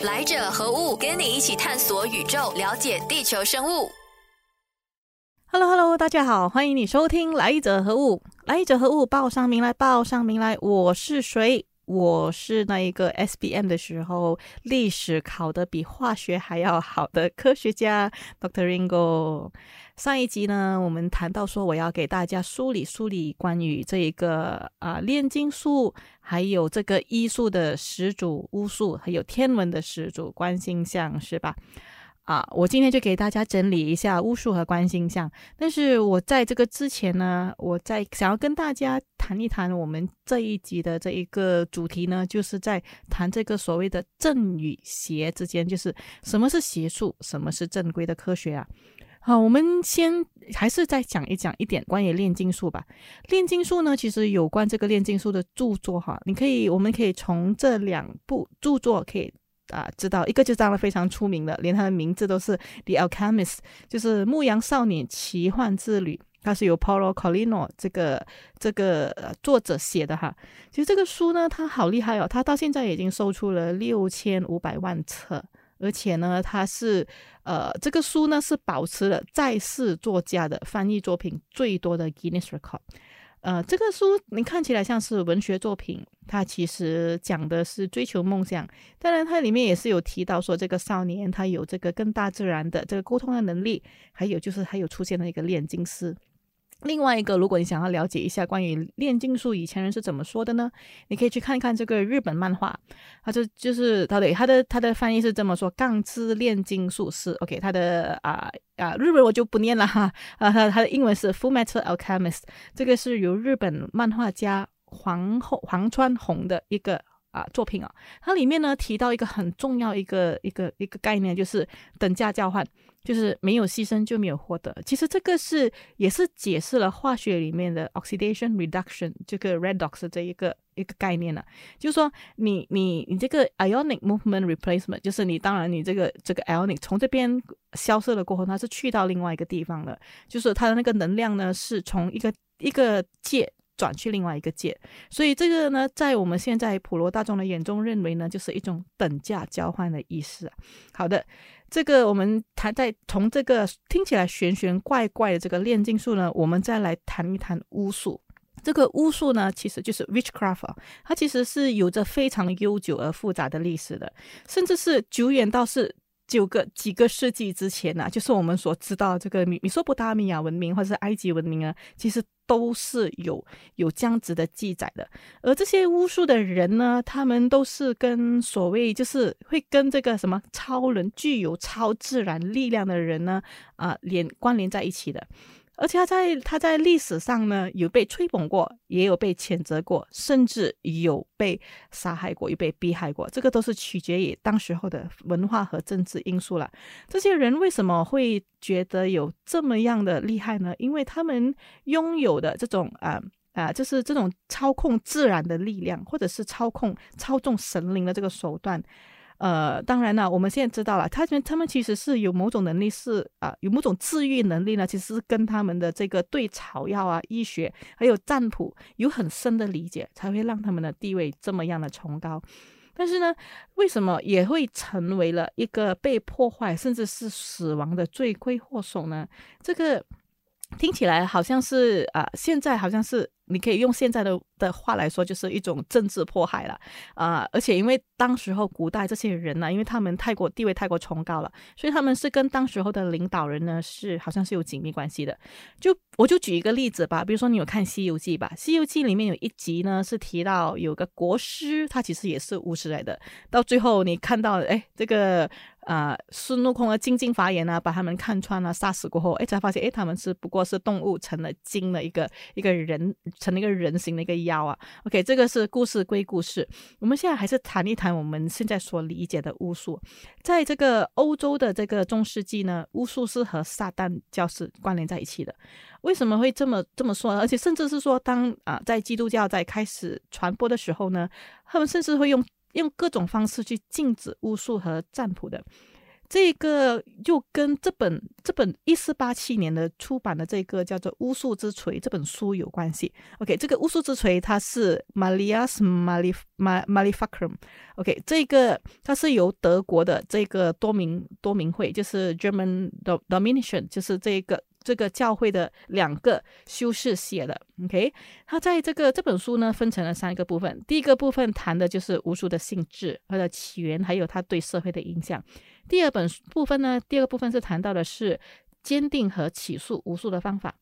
来者何物？跟你一起探索宇宙，了解地球生物。Hello，Hello，大家好，欢迎你收听《来者何物》。来者何物？报上名来，报上名来。我是谁？我是那一个 S B M 的时候历史考的比化学还要好的科学家 Doctor Ringo。上一集呢，我们谈到说，我要给大家梳理梳理关于这一个啊炼金术，还有这个医术的始祖巫术，还有天文的始祖观星象，是吧？啊，我今天就给大家整理一下巫术和观星象。但是我在这个之前呢，我在想要跟大家谈一谈我们这一集的这一个主题呢，就是在谈这个所谓的正与邪之间，就是什么是邪术，什么是正规的科学啊？好，我们先还是再讲一讲一点关于炼金术吧。炼金术呢，其实有关这个炼金术的著作哈，你可以，我们可以从这两部著作可以啊知道，一个就当然非常出名的，连他的名字都是《The Alchemist》，就是《牧羊少年奇幻之旅》，它是由 Paulo Colino 这个这个作者写的哈。其实这个书呢，它好厉害哦，它到现在已经售出了六千五百万册。而且呢，它是，呃，这个书呢是保持了在世作家的翻译作品最多的 Guinness Record。呃，这个书你看起来像是文学作品，它其实讲的是追求梦想。当然，它里面也是有提到说，这个少年他有这个跟大自然的这个沟通的能力，还有就是还有出现了一个炼金师。另外一个，如果你想要了解一下关于炼金术，以前人是怎么说的呢？你可以去看一看这个日本漫画，它就就是它的它的它的翻译是这么说：杠之炼金术师。OK，它的啊啊日文我就不念了哈啊，它它的英文是 Full Metal Alchemist，这个是由日本漫画家黄后黄川弘的一个啊作品啊，它里面呢提到一个很重要一个一个一个概念，就是等价交换。就是没有牺牲就没有获得。其实这个是也是解释了化学里面的 oxidation reduction 这个 redox 这一个一个概念了。就是说，你你你这个 ionic movement replacement，就是你当然你这个这个 ionic 从这边消失了过后，它是去到另外一个地方了。就是它的那个能量呢，是从一个一个界转去另外一个界。所以这个呢，在我们现在普罗大众的眼中认为呢，就是一种等价交换的意思。好的。这个我们谈在从这个听起来玄玄怪怪的这个炼金术呢，我们再来谈一谈巫术。这个巫术呢，其实就是 witchcraft，它其实是有着非常悠久而复杂的历史的，甚至是久远到是。九个几个世纪之前呢，就是我们所知道这个米米索不达米亚文明或者是埃及文明啊，其实都是有有这样子的记载的。而这些巫术的人呢，他们都是跟所谓就是会跟这个什么超人、具有超自然力量的人呢啊连关联在一起的。而且他在他在历史上呢，有被吹捧过，也有被谴责过，甚至有被杀害过，有被逼害过。这个都是取决于当时候的文化和政治因素了。这些人为什么会觉得有这么样的厉害呢？因为他们拥有的这种啊啊，就是这种操控自然的力量，或者是操控操纵神灵的这个手段。呃，当然了，我们现在知道了，他们他们其实是有某种能力，是啊，有某种治愈能力呢。其实是跟他们的这个对草药啊、医学还有占卜有很深的理解，才会让他们的地位这么样的崇高。但是呢，为什么也会成为了一个被破坏甚至是死亡的罪魁祸首呢？这个听起来好像是啊，现在好像是。你可以用现在的的话来说，就是一种政治迫害了啊！而且因为当时候古代这些人呢，因为他们太过地位太过崇高了，所以他们是跟当时候的领导人呢是好像是有紧密关系的。就我就举一个例子吧，比如说你有看《西游记》吧，《西游记》里面有一集呢是提到有个国师，他其实也是巫师来的。到最后你看到，哎，这个啊孙悟空的精进法眼啊，把他们看穿了，杀死过后，哎，才发现，哎，他们是不过是动物成了精的一个一个人。成了一个人形的一个妖啊，OK，这个是故事归故事。我们现在还是谈一谈我们现在所理解的巫术。在这个欧洲的这个中世纪呢，巫术是和撒旦教是关联在一起的。为什么会这么这么说呢？而且甚至是说，当啊在基督教在开始传播的时候呢，他们甚至会用用各种方式去禁止巫术和占卜的。这个就跟这本这本一四八七年的出版的这个叫做《巫术之锤》这本书有关系。OK，这个《巫术之锤》它是 Malias Malif Malifacrum。OK，这个它是由德国的这个多明多明会，就是 German Dominion，就是这个。这个教会的两个修士写的，OK，他在这个这本书呢分成了三个部分。第一个部分谈的就是巫术的性质、它的起源，还有它对社会的影响。第二本部分呢，第二个部分是谈到的是坚定和起诉巫术的方法。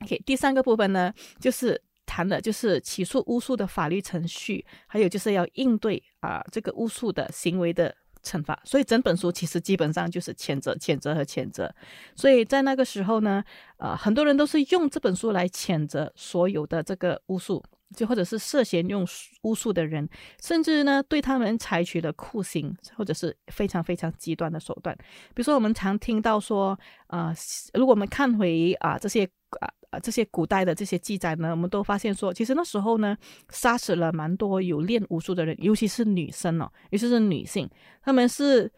OK，第三个部分呢，就是谈的就是起诉巫术的法律程序，还有就是要应对啊这个巫术的行为的。惩罚，所以整本书其实基本上就是谴责、谴责和谴责。所以在那个时候呢，呃，很多人都是用这本书来谴责所有的这个巫术，就或者是涉嫌用巫术的人，甚至呢对他们采取了酷刑，或者是非常非常极端的手段。比如说，我们常听到说，啊，如果我们看回啊这些啊。这些古代的这些记载呢，我们都发现说，其实那时候呢，杀死了蛮多有练武术的人，尤其是女生哦，尤其是女性，他们是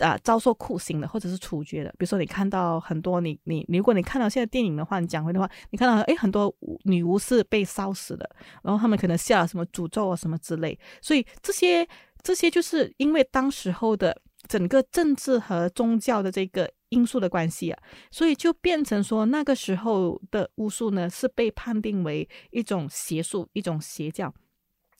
啊遭受酷刑的，或者是处决的。比如说，你看到很多你你，如果你看到现在电影的话，你讲回的话，你看到诶很多女巫是被烧死的，然后他们可能下了什么诅咒啊什么之类，所以这些这些就是因为当时候的整个政治和宗教的这个。因素的关系啊，所以就变成说，那个时候的巫术呢，是被判定为一种邪术，一种邪教。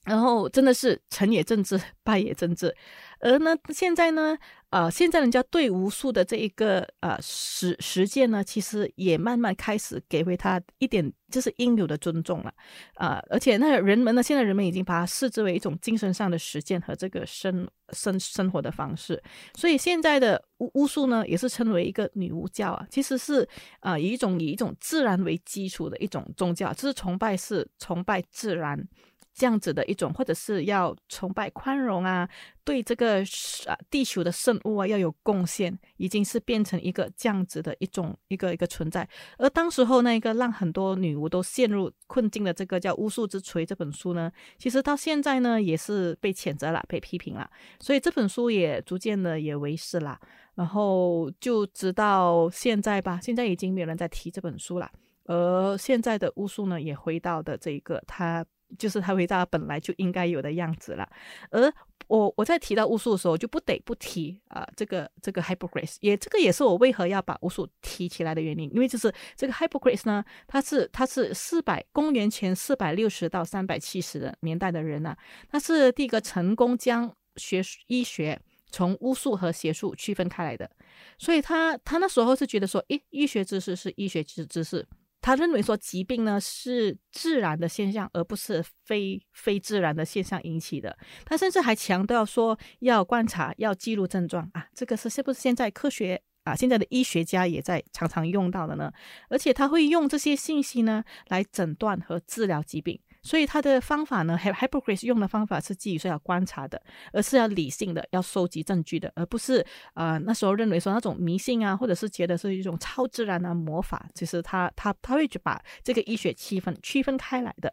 然后真的是成也政治，败也政治。而呢，现在呢，呃，现在人家对无数的这一个呃实实践呢，其实也慢慢开始给回他一点就是应有的尊重了。啊，而且那人们呢，现在人们已经把它视之为一种精神上的实践和这个生生生活的方式。所以现在的巫巫术呢，也是称为一个女巫教啊，其实是啊以一种以一种自然为基础的一种宗教，就是崇拜是崇拜自然。这样子的一种，或者是要崇拜宽容啊，对这个啊地球的生物啊要有贡献，已经是变成一个这样子的一种一个一个存在。而当时候那个让很多女巫都陷入困境的这个叫《巫术之锤》这本书呢，其实到现在呢也是被谴责了，被批评了，所以这本书也逐渐的也为师了。然后就直到现在吧，现在已经没有人在提这本书了。而现在的巫术呢，也回到的这一个它。就是它回到本来就应该有的样子了，而我我在提到巫术的时候，就不得不提啊，这个这个 Hippocrates，也这个也是我为何要把巫术提起来的原因，因为就是这个 Hippocrates 呢，他是他是四百公元前四百六十到三百七十年代的人呐，他是第一个成功将学医学从巫术和邪术区分开来的，所以他他那时候是觉得说，诶，医学知识是医学知知识。他认为说疾病呢是自然的现象，而不是非非自然的现象引起的。他甚至还强调说要观察，要记录症状啊，这个是是不是现在科学啊，现在的医学家也在常常用到的呢？而且他会用这些信息呢来诊断和治疗疾病。所以他的方法呢，Hippocrates 用的方法是基于说要观察的，而是要理性的，要收集证据的，而不是呃那时候认为说那种迷信啊，或者是觉得是一种超自然的魔法。其实他他他会去把这个医学区分区分开来的，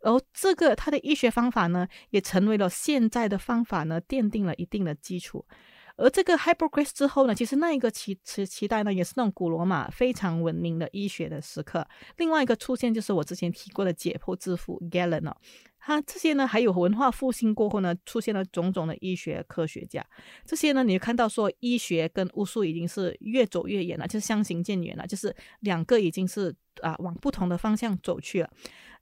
而这个他的医学方法呢，也成为了现在的方法呢，奠定了一定的基础。而这个 Hippocrates 之后呢，其实那一个期期期待呢，也是那种古罗马非常文明的医学的时刻。另外一个出现就是我之前提过的解剖之父 Galen 哦，他这些呢，还有文化复兴过后呢，出现了种种的医学科学家。这些呢，你看到说医学跟巫术已经是越走越远了，就是相形见远了，就是两个已经是啊往不同的方向走去了。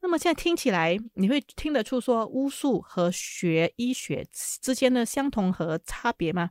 那么现在听起来，你会听得出说巫术和学医学之间的相同和差别吗？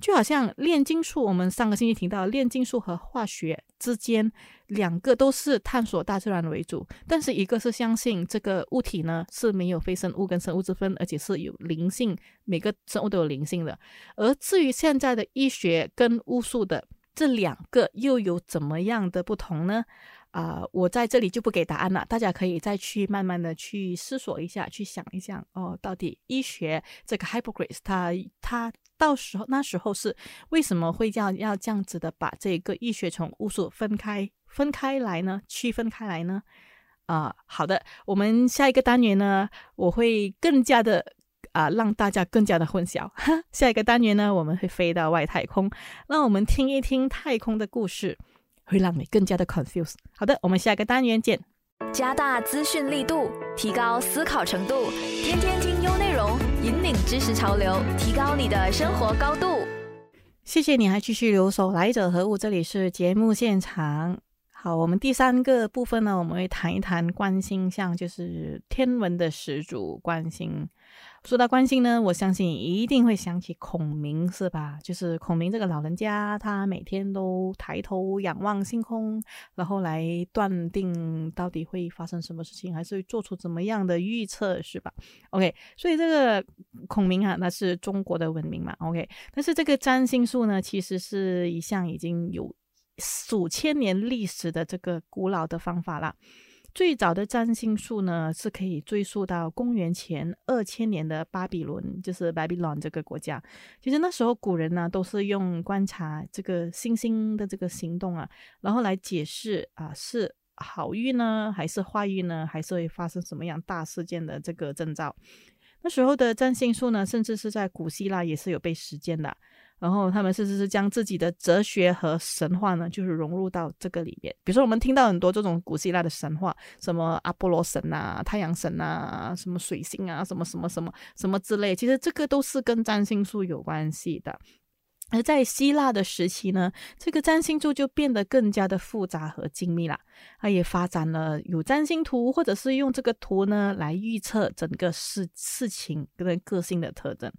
就好像炼金术，我们上个星期提到炼金术和化学之间，两个都是探索大自然为主，但是一个是相信这个物体呢是没有非生物跟生物之分，而且是有灵性，每个生物都有灵性的。而至于现在的医学跟巫术的这两个又有怎么样的不同呢？啊，我在这里就不给答案了，大家可以再去慢慢的去思索一下，去想一想哦，到底医学这个 Hippocrates 他他。到时候那时候是为什么会要要这样子的把这个医学从巫术分开分开来呢？区分开来呢？啊，好的，我们下一个单元呢，我会更加的啊让大家更加的混淆。下一个单元呢，我们会飞到外太空，让我们听一听太空的故事，会让你更加的 confuse。好的，我们下一个单元见。加大资讯力度，提高思考程度，天天听优内容，引领知识潮流，提高你的生活高度。谢谢你还继续留守，来者何物？这里是节目现场。好，我们第三个部分呢，我们会谈一谈观星象，就是天文的始祖观星。说到观星呢，我相信一定会想起孔明，是吧？就是孔明这个老人家，他每天都抬头仰望星空，然后来断定到底会发生什么事情，还是做出怎么样的预测，是吧？OK，所以这个孔明啊，那是中国的文明嘛？OK，但是这个占星术呢，其实是一项已经有数千年历史的这个古老的方法了。最早的占星术呢，是可以追溯到公元前二千年的巴比伦，就是 Babylon 这个国家。其实那时候古人呢，都是用观察这个星星的这个行动啊，然后来解释啊是好运呢，还是坏运呢，还是会发生什么样大事件的这个征兆。那时候的占星术呢，甚至是在古希腊也是有被实践的。然后他们甚至是将自己的哲学和神话呢，就是融入到这个里面。比如说，我们听到很多这种古希腊的神话，什么阿波罗神啊、太阳神啊、什么水星啊、什么什么什么什么之类，其实这个都是跟占星术有关系的。而在希腊的时期呢，这个占星术就变得更加的复杂和精密了。它也发展了有占星图，或者是用这个图呢来预测整个事事情跟个性的特征。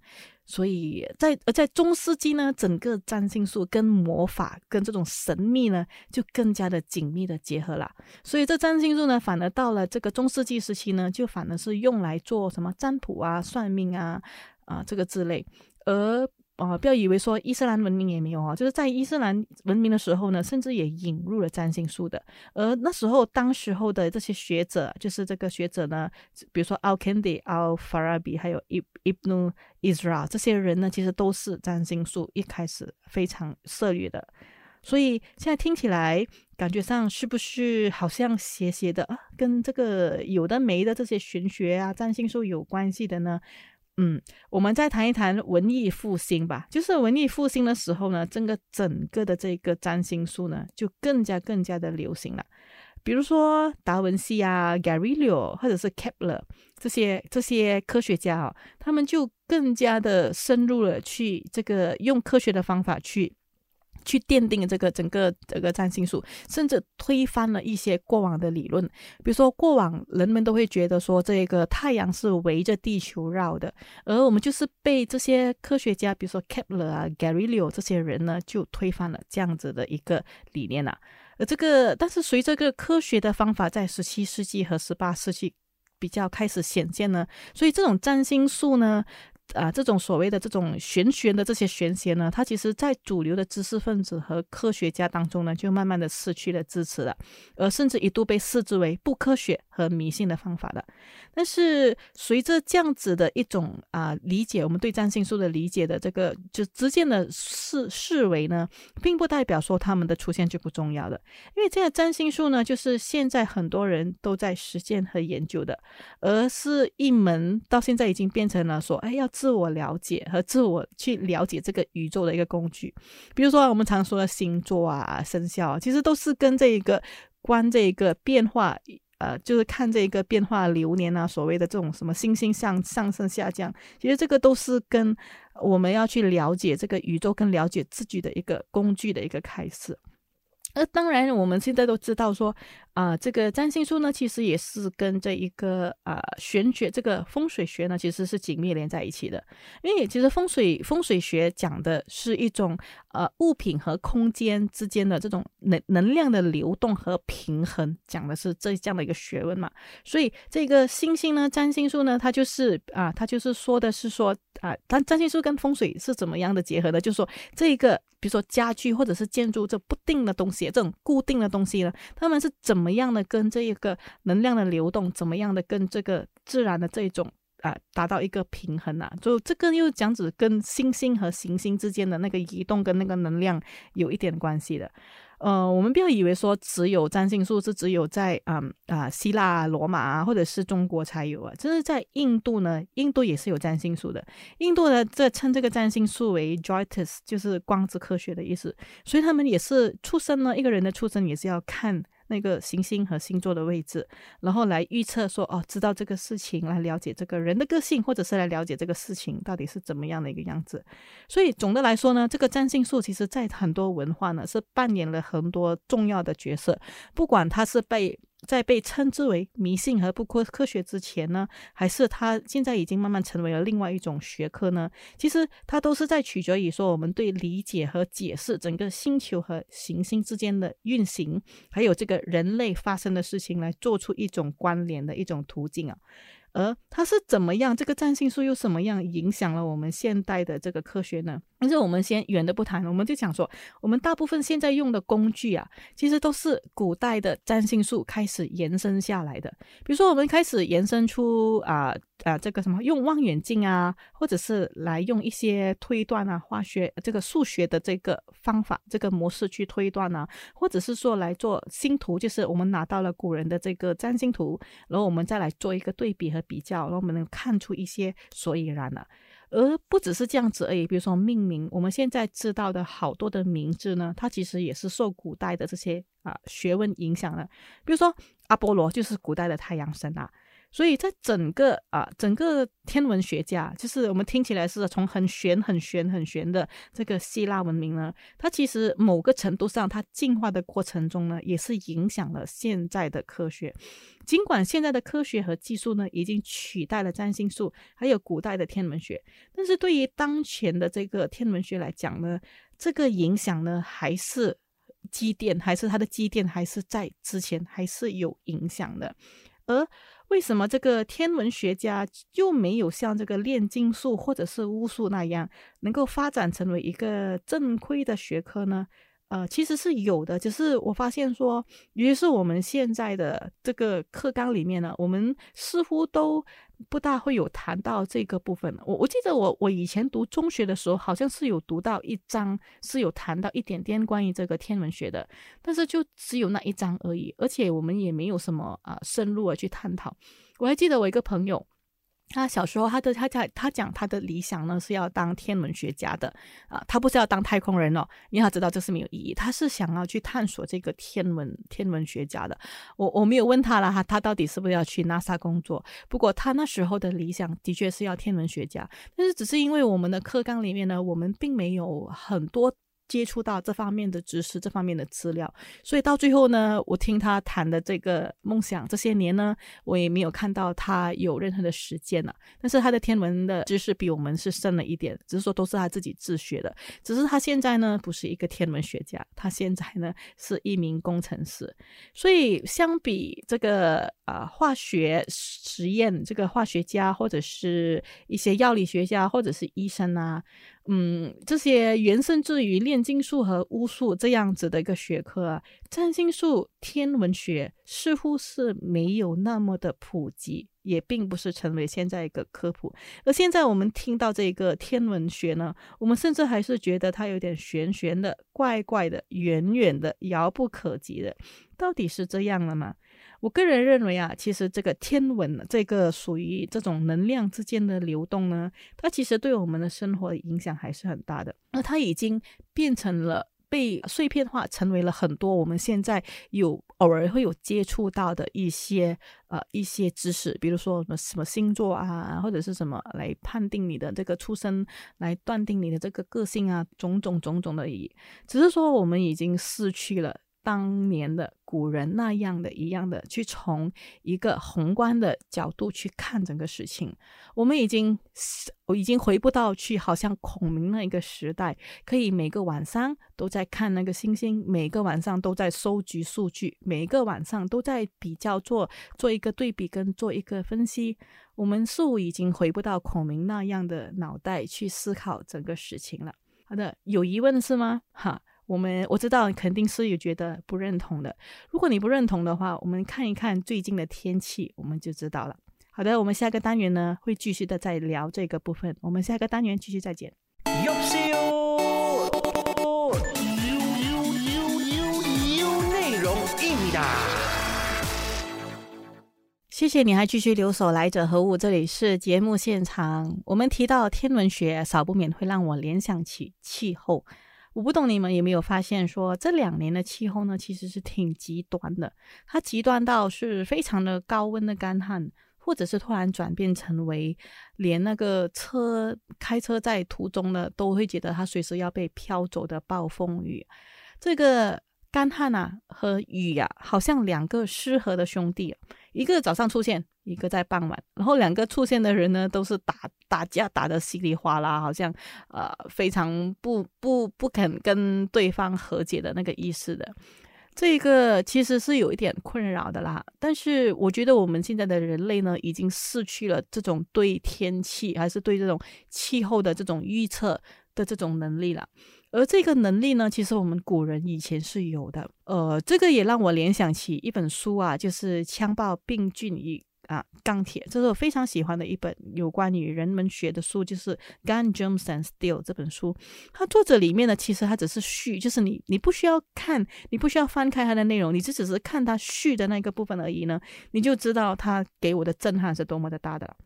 所以在而在中世纪呢，整个占星术跟魔法跟这种神秘呢，就更加的紧密的结合了。所以这占星术呢，反而到了这个中世纪时期呢，就反而是用来做什么占卜啊、算命啊啊这个之类，而。哦，不要以为说伊斯兰文明也没有啊，就是在伊斯兰文明的时候呢，甚至也引入了占星术的。而那时候，当时候的这些学者，就是这个学者呢，比如说 Al-Kindi、Al-Farabi，还有 Ibn Isra，这些人呢，其实都是占星术一开始非常涉猎的。所以现在听起来，感觉上是不是好像斜斜的啊，跟这个有的没的这些玄学啊、占星术有关系的呢？嗯，我们再谈一谈文艺复兴吧。就是文艺复兴的时候呢，整个整个的这个占星术呢，就更加更加的流行了。比如说达文西啊、Galileo 或者是 Kepler 这些这些科学家啊，他们就更加的深入了去这个用科学的方法去。去奠定这个整个这个占星术，甚至推翻了一些过往的理论。比如说，过往人们都会觉得说，这个太阳是围着地球绕的，而我们就是被这些科学家，比如说 Kepler 啊、Galileo 这些人呢，就推翻了这样子的一个理念呐。而这个，但是随着这个科学的方法在十七世纪和十八世纪比较开始显现呢，所以这种占星术呢。啊，这种所谓的这种玄学的这些玄学呢，它其实在主流的知识分子和科学家当中呢，就慢慢的失去了支持了，而甚至一度被视之为不科学和迷信的方法了。但是随着这样子的一种啊理解，我们对占星术的理解的这个就逐渐的视视为呢，并不代表说他们的出现就不重要了，因为这个占星术呢，就是现在很多人都在实践和研究的，而是一门到现在已经变成了说，哎要。自我了解和自我去了解这个宇宙的一个工具，比如说我们常说的星座啊、生肖啊，其实都是跟这一个关这一个变化，呃，就是看这一个变化流年啊，所谓的这种什么星星上上升下降，其实这个都是跟我们要去了解这个宇宙跟了解自己的一个工具的一个开始。那当然，我们现在都知道说。啊，这个占星术呢，其实也是跟这一个啊玄学，这个风水学呢，其实是紧密连在一起的。因为其实风水风水学讲的是一种呃物品和空间之间的这种能能量的流动和平衡，讲的是这这样的一个学问嘛。所以这个星星呢，占星术呢，它就是啊，它就是说的是说啊，但占星术跟风水是怎么样的结合的？就是说这个比如说家具或者是建筑这不定的东西，这种固定的东西呢，他们是怎么？样的跟这一个能量的流动，怎么样的跟这个自然的这种啊达到一个平衡啊？就这个又讲指跟星星和行星之间的那个移动跟那个能量有一点关系的。呃，我们不要以为说只有占星术是只有在嗯啊希腊、罗马啊，或者是中国才有啊，这是在印度呢，印度也是有占星术的。印度呢，这称这个占星术为 Jyotis，就是光之科学的意思。所以他们也是出生呢，一个人的出生也是要看。那个行星和星座的位置，然后来预测说哦，知道这个事情，来了解这个人的个性，或者是来了解这个事情到底是怎么样的一个样子。所以总的来说呢，这个占星术其实在很多文化呢是扮演了很多重要的角色，不管它是被。在被称之为迷信和不科科学之前呢，还是它现在已经慢慢成为了另外一种学科呢？其实它都是在取决于说我们对理解和解释整个星球和行星之间的运行，还有这个人类发生的事情来做出一种关联的一种途径啊。而它是怎么样？这个占星术又怎么样影响了我们现代的这个科学呢？但是我们先远的不谈，我们就讲说，我们大部分现在用的工具啊，其实都是古代的占星术开始延伸下来的。比如说，我们开始延伸出啊啊这个什么用望远镜啊，或者是来用一些推断啊、化学这个数学的这个方法、这个模式去推断啊，或者是说来做星图，就是我们拿到了古人的这个占星图，然后我们再来做一个对比和比较，然后我们能看出一些所以然了。而不只是这样子而已，比如说命名，我们现在知道的好多的名字呢，它其实也是受古代的这些啊学问影响的。比如说阿波罗就是古代的太阳神啊。所以在整个啊，整个天文学家，就是我们听起来是从很玄、很玄、很玄的这个希腊文明呢，它其实某个程度上，它进化的过程中呢，也是影响了现在的科学。尽管现在的科学和技术呢，已经取代了占星术，还有古代的天文学，但是对于当前的这个天文学来讲呢，这个影响呢，还是积淀，还是它的积淀，还是在之前还是有影响的，而。为什么这个天文学家就没有像这个炼金术或者是巫术那样，能够发展成为一个正规的学科呢？呃，其实是有的，只是我发现说，尤其是我们现在的这个课纲里面呢，我们似乎都不大会有谈到这个部分。我我记得我我以前读中学的时候，好像是有读到一章是有谈到一点点关于这个天文学的，但是就只有那一章而已，而且我们也没有什么啊深入的去探讨。我还记得我一个朋友。他小时候，他的他在他讲他的理想呢是要当天文学家的啊，他不是要当太空人哦，因为他知道这是没有意义，他是想要去探索这个天文天文学家的。我我没有问他了哈，他到底是不是要去 NASA 工作？不过他那时候的理想的确是要天文学家，但是只是因为我们的课纲里面呢，我们并没有很多。接触到这方面的知识，这方面的资料，所以到最后呢，我听他谈的这个梦想，这些年呢，我也没有看到他有任何的实践了。但是他的天文的知识比我们是深了一点，只是说都是他自己自学的。只是他现在呢，不是一个天文学家，他现在呢是一名工程师。所以相比这个啊化学实验，这个化学家或者是一些药理学家或者是医生啊。嗯，这些原生至于炼金术和巫术这样子的一个学科啊，占星术、天文学似乎是没有那么的普及，也并不是成为现在一个科普。而现在我们听到这个天文学呢，我们甚至还是觉得它有点玄玄的、怪怪的、远远的、遥不可及的，到底是这样了吗？我个人认为啊，其实这个天文这个属于这种能量之间的流动呢，它其实对我们的生活影响还是很大的。那它已经变成了被碎片化，成为了很多我们现在有偶尔会有接触到的一些呃一些知识，比如说什么什么星座啊，或者是什么来判定你的这个出生，来断定你的这个个性啊，种种种种的而已。只是说我们已经失去了。当年的古人那样的一样的去从一个宏观的角度去看整个事情，我们已经我已经回不到去好像孔明那一个时代，可以每个晚上都在看那个星星，每个晚上都在收集数据，每个晚上都在比较做做一个对比跟做一个分析。我们似乎已经回不到孔明那样的脑袋去思考整个事情了。好的，有疑问是吗？哈。我们我知道肯定是有觉得不认同的。如果你不认同的话我们看一看最近的天气我们就知道了。好的我们下个单元呢会继续的再聊这个部分。我们下个单元继续再见。哟西哟内容一米谢谢你还继续留守来者何物这里是节目现场。我们提到天文学少不免会让我联想起气候。我不懂你们有没有发现，说这两年的气候呢，其实是挺极端的。它极端到是非常的高温的干旱，或者是突然转变成为连那个车开车在途中呢，都会觉得它随时要被飘走的暴风雨。这个干旱啊和雨呀，好像两个失和的兄弟。一个早上出现，一个在傍晚，然后两个出现的人呢，都是打打架打的稀里哗啦，好像呃非常不不不肯跟对方和解的那个意思的。这个其实是有一点困扰的啦。但是我觉得我们现在的人类呢，已经失去了这种对天气还是对这种气候的这种预测的这种能力了。而这个能力呢，其实我们古人以前是有的。呃，这个也让我联想起一本书啊，就是《枪爆、病菌与啊钢铁》，这是我非常喜欢的一本有关于人文学的书，就是《Gun, Germs and Steel》这本书。它作者里面呢，其实它只是序，就是你你不需要看，你不需要翻开它的内容，你只只是看它序的那个部分而已呢，你就知道它给我的震撼是多么的大的。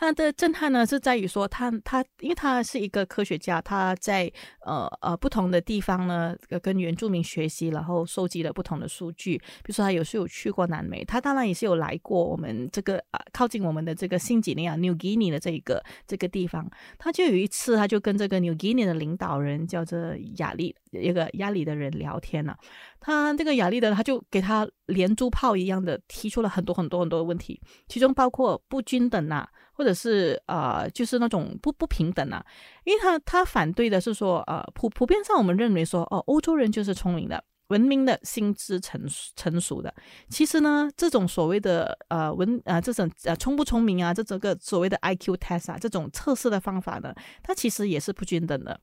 他的震撼呢，是在于说他他，因为他是一个科学家，他在呃呃不同的地方呢，跟原住民学习，然后收集了不同的数据。比如说，他有时有去过南美，他当然也是有来过我们这个啊靠近我们的这个新几内亚 （New Guinea） 的这一个这个地方。他就有一次，他就跟这个 New Guinea 的领导人叫做亚历一个亚里的人聊天了。他这个亚历的，他就给他连珠炮一样的提出了很多很多很多的问题，其中包括不均等呐。或者是啊，就是那种不不平等啊，因为他他反对的是说，呃，普普遍上我们认为说，哦，欧洲人就是聪明的、文明的、心智成成熟的。其实呢，这种所谓的呃文啊，这种呃聪不聪明啊，这整个所谓的 I Q test 啊，这种测试的方法呢，它其实也是不均等的。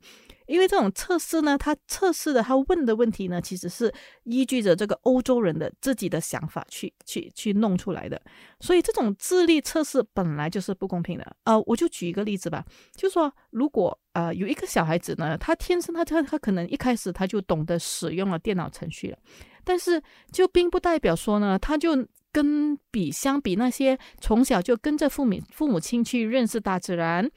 因为这种测试呢，他测试的他问的问题呢，其实是依据着这个欧洲人的自己的想法去去去弄出来的，所以这种智力测试本来就是不公平的。呃，我就举一个例子吧，就说如果呃有一个小孩子呢，他天生他他他可能一开始他就懂得使用了电脑程序了，但是就并不代表说呢，他就跟比相比那些从小就跟着父母父母亲去认识大自然。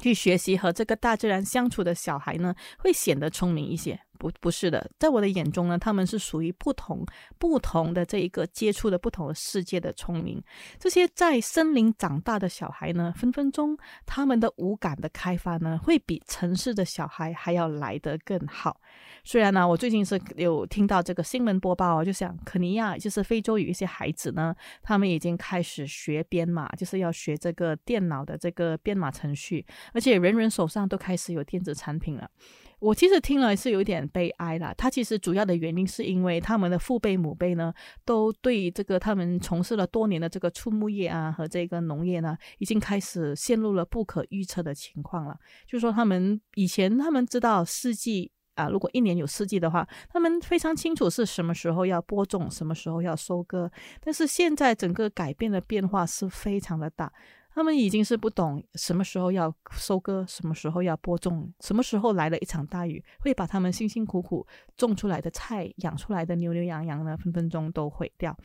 去学习和这个大自然相处的小孩呢，会显得聪明一些。不，不是的，在我的眼中呢，他们是属于不同不同的这一个接触的不同的世界的聪明。这些在森林长大的小孩呢，分分钟他们的五感的开发呢，会比城市的小孩还要来得更好。虽然呢，我最近是有听到这个新闻播报，就想肯尼亚就是非洲有一些孩子呢，他们已经开始学编码，就是要学这个电脑的这个编码程序，而且人人手上都开始有电子产品了。我其实听了是有点悲哀啦。他其实主要的原因是因为他们的父辈母辈呢，都对这个他们从事了多年的这个畜牧业啊和这个农业呢，已经开始陷入了不可预测的情况了。就是说，他们以前他们知道四季。啊，如果一年有四季的话，他们非常清楚是什么时候要播种，什么时候要收割。但是现在整个改变的变化是非常的大，他们已经是不懂什么时候要收割，什么时候要播种，什么时候来了一场大雨，会把他们辛辛苦苦种出来的菜、养出来的牛牛羊羊呢，分分钟都毁掉。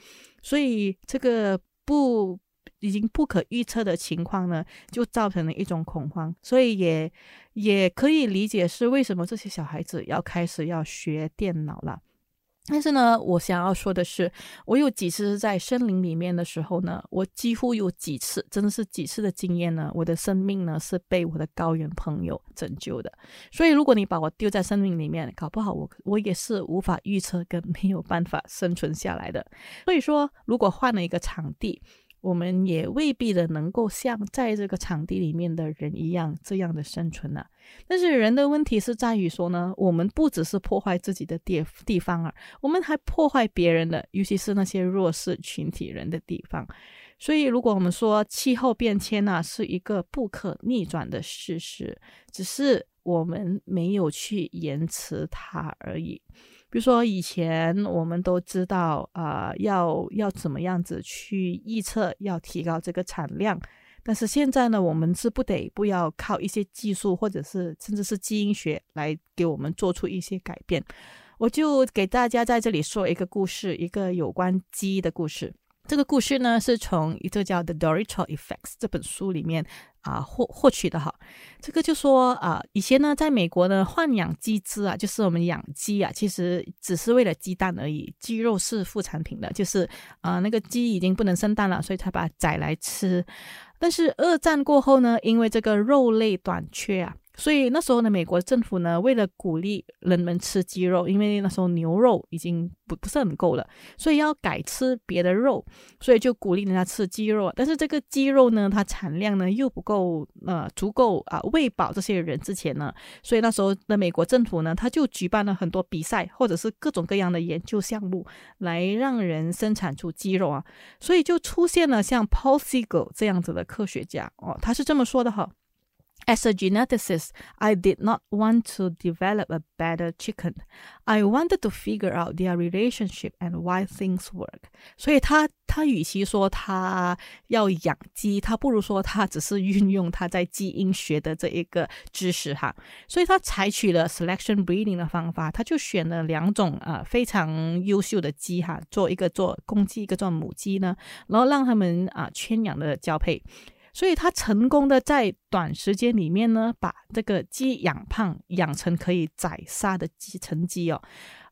所以这个不。已经不可预测的情况呢，就造成了一种恐慌，所以也也可以理解是为什么这些小孩子要开始要学电脑了。但是呢，我想要说的是，我有几次在森林里面的时候呢，我几乎有几次，真的是几次的经验呢，我的生命呢是被我的高原朋友拯救的。所以，如果你把我丢在森林里面，搞不好我我也是无法预测跟没有办法生存下来的。所以说，如果换了一个场地。我们也未必的能够像在这个场地里面的人一样这样的生存呢。但是人的问题是在于说呢，我们不只是破坏自己的地地方啊，我们还破坏别人的，尤其是那些弱势群体人的地方。所以，如果我们说气候变迁呢是一个不可逆转的事实，只是我们没有去延迟它而已。比如说，以前我们都知道啊，要要怎么样子去预测，要提高这个产量。但是现在呢，我们是不得不要靠一些技术，或者是甚至是基因学来给我们做出一些改变。我就给大家在这里说一个故事，一个有关鸡的故事。这个故事呢，是从一个叫《The Dorito Effects》这本书里面啊获获取的哈。这个就说啊，以前呢，在美国呢，豢养鸡只啊，就是我们养鸡啊，其实只是为了鸡蛋而已，鸡肉是副产品的，就是啊，那个鸡已经不能生蛋了，所以才把它宰来吃。但是二战过后呢，因为这个肉类短缺啊。所以那时候呢，美国政府呢，为了鼓励人们吃鸡肉，因为那时候牛肉已经不不是很够了，所以要改吃别的肉，所以就鼓励人家吃鸡肉。但是这个鸡肉呢，它产量呢又不够，呃，足够啊喂饱这些人之前呢，所以那时候的美国政府呢，他就举办了很多比赛，或者是各种各样的研究项目，来让人生产出鸡肉啊。所以就出现了像 Paul Siegel 这样子的科学家哦，他是这么说的哈。As a geneticist, I did not want to develop a better chicken. I wanted to figure out their relationship and why things work. 所以他他与其说他要养鸡，他不如说他只是运用他在基因学的这一个知识哈。所以他采取了 selection breeding 的方法，他就选了两种啊非常优秀的鸡哈，做一个做公鸡，一个做母鸡呢，然后让他们啊圈养的交配。所以他成功的在短时间里面呢，把这个鸡养胖，养成可以宰杀的鸡成鸡哦。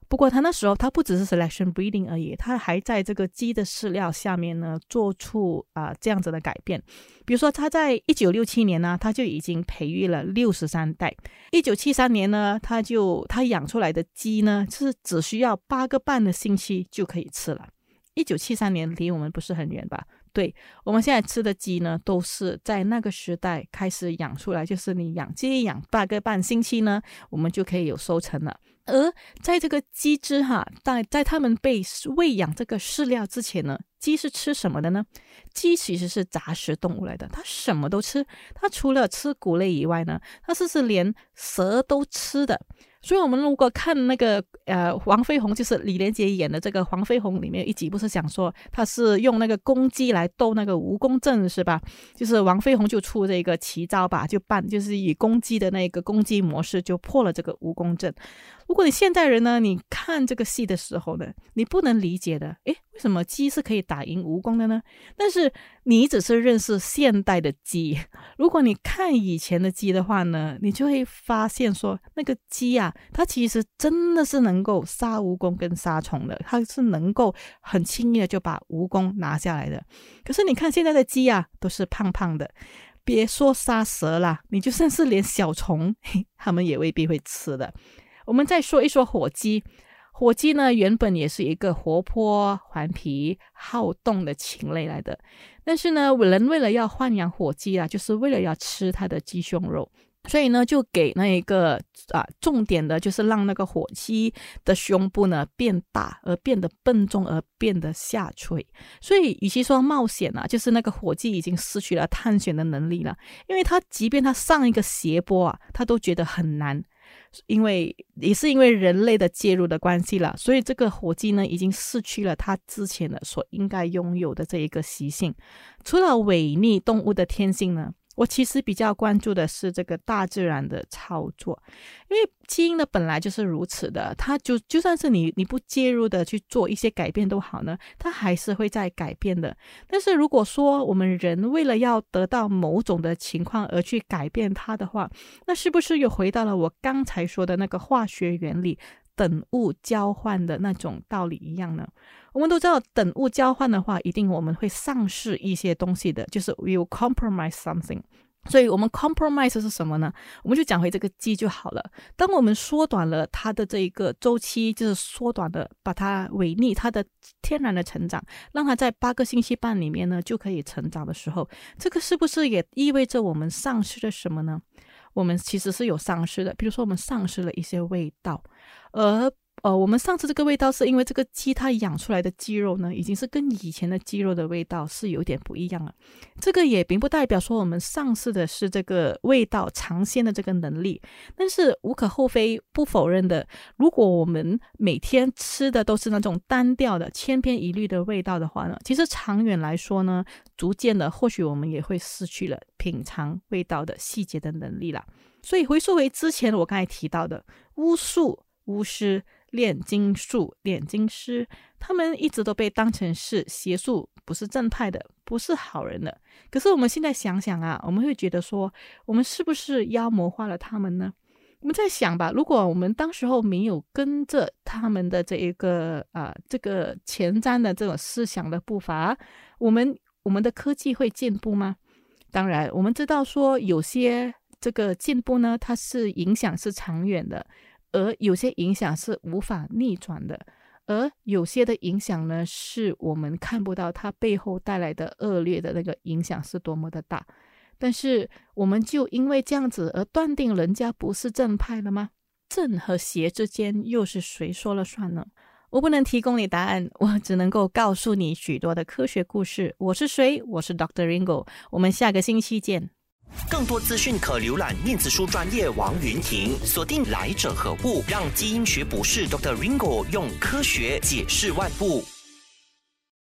不过他那时候他不只是 selection breeding 而已，他还在这个鸡的饲料下面呢做出啊这样子的改变。比如说他在一九六七年呢，他就已经培育了六十三代。一九七三年呢，他就他养出来的鸡呢是只需要八个半的星期就可以吃了。一九七三年离我们不是很远吧？对我们现在吃的鸡呢，都是在那个时代开始养出来，就是你养鸡养半个半星期呢，我们就可以有收成了。而在这个鸡只哈，在在他们被喂养这个饲料之前呢，鸡是吃什么的呢？鸡其实是杂食动物来的，它什么都吃，它除了吃谷类以外呢，它是是连蛇都吃的。所以，我们如果看那个呃，黄飞鸿就是李连杰演的这个黄飞鸿里面一集，不是讲说他是用那个公鸡来斗那个蜈蚣阵是吧？就是王飞鸿就出这个奇招吧，就办就是以公鸡的那个攻击模式就破了这个蜈蚣阵。如果你现代人呢，你看这个戏的时候呢，你不能理解的，诶，为什么鸡是可以打赢蜈蚣的呢？但是你只是认识现代的鸡，如果你看以前的鸡的话呢，你就会发现说，那个鸡啊，它其实真的是能够杀蜈蚣跟杀虫的，它是能够很轻易的就把蜈蚣拿下来的。可是你看现在的鸡啊，都是胖胖的，别说杀蛇啦，你就算是连小虫，它们也未必会吃的。我们再说一说火鸡。火鸡呢，原本也是一个活泼、顽皮、好动的禽类来的。但是呢，人为了要豢养火鸡啊，就是为了要吃它的鸡胸肉，所以呢，就给那一个啊，重点的就是让那个火鸡的胸部呢变大，而变得笨重，而变得下垂。所以，与其说冒险啊，就是那个火鸡已经失去了探险的能力了，因为它即便它上一个斜坡啊，它都觉得很难。因为也是因为人类的介入的关系了，所以这个火鸡呢，已经失去了它之前的所应该拥有的这一个习性。除了违逆动物的天性呢？我其实比较关注的是这个大自然的操作，因为基因呢本来就是如此的，它就就算是你你不介入的去做一些改变都好呢，它还是会在改变的。但是如果说我们人为了要得到某种的情况而去改变它的话，那是不是又回到了我刚才说的那个化学原理等物交换的那种道理一样呢？我们都知道，等物交换的话，一定我们会丧失一些东西的，就是 will compromise something。所以，我们 compromise 是什么呢？我们就讲回这个鸡就好了。当我们缩短了它的这一个周期，就是缩短的，把它违逆它的天然的成长，让它在八个星期半里面呢就可以成长的时候，这个是不是也意味着我们丧失了什么呢？我们其实是有丧失的，比如说我们丧失了一些味道，而。呃，我们上次这个味道是因为这个鸡它养出来的鸡肉呢，已经是跟以前的鸡肉的味道是有点不一样了。这个也并不代表说我们丧失的是这个味道尝鲜的这个能力，但是无可厚非，不否认的。如果我们每天吃的都是那种单调的、千篇一律的味道的话呢，其实长远来说呢，逐渐的或许我们也会失去了品尝味道的细节的能力了。所以回溯回之前我刚才提到的巫术、巫师。炼金术、炼金师，他们一直都被当成是邪术，不是正派的，不是好人的。可是我们现在想想啊，我们会觉得说，我们是不是妖魔化了他们呢？我们在想吧，如果我们当时候没有跟着他们的这一个啊，这个前瞻的这种思想的步伐，我们我们的科技会进步吗？当然，我们知道说有些这个进步呢，它是影响是长远的，而有些影响是无法逆转的，而有些的影响呢，是我们看不到它背后带来的恶劣的那个影响是多么的大。但是，我们就因为这样子而断定人家不是正派了吗？正和邪之间又是谁说了算呢？我不能提供你答案，我只能够告诉你许多的科学故事。我是谁？我是 Doctor Ringo。我们下个星期见。更多资讯可浏览念子书专业王云婷，锁定来者何物，让基因学博士 Dr. Ringo 用科学解释万物。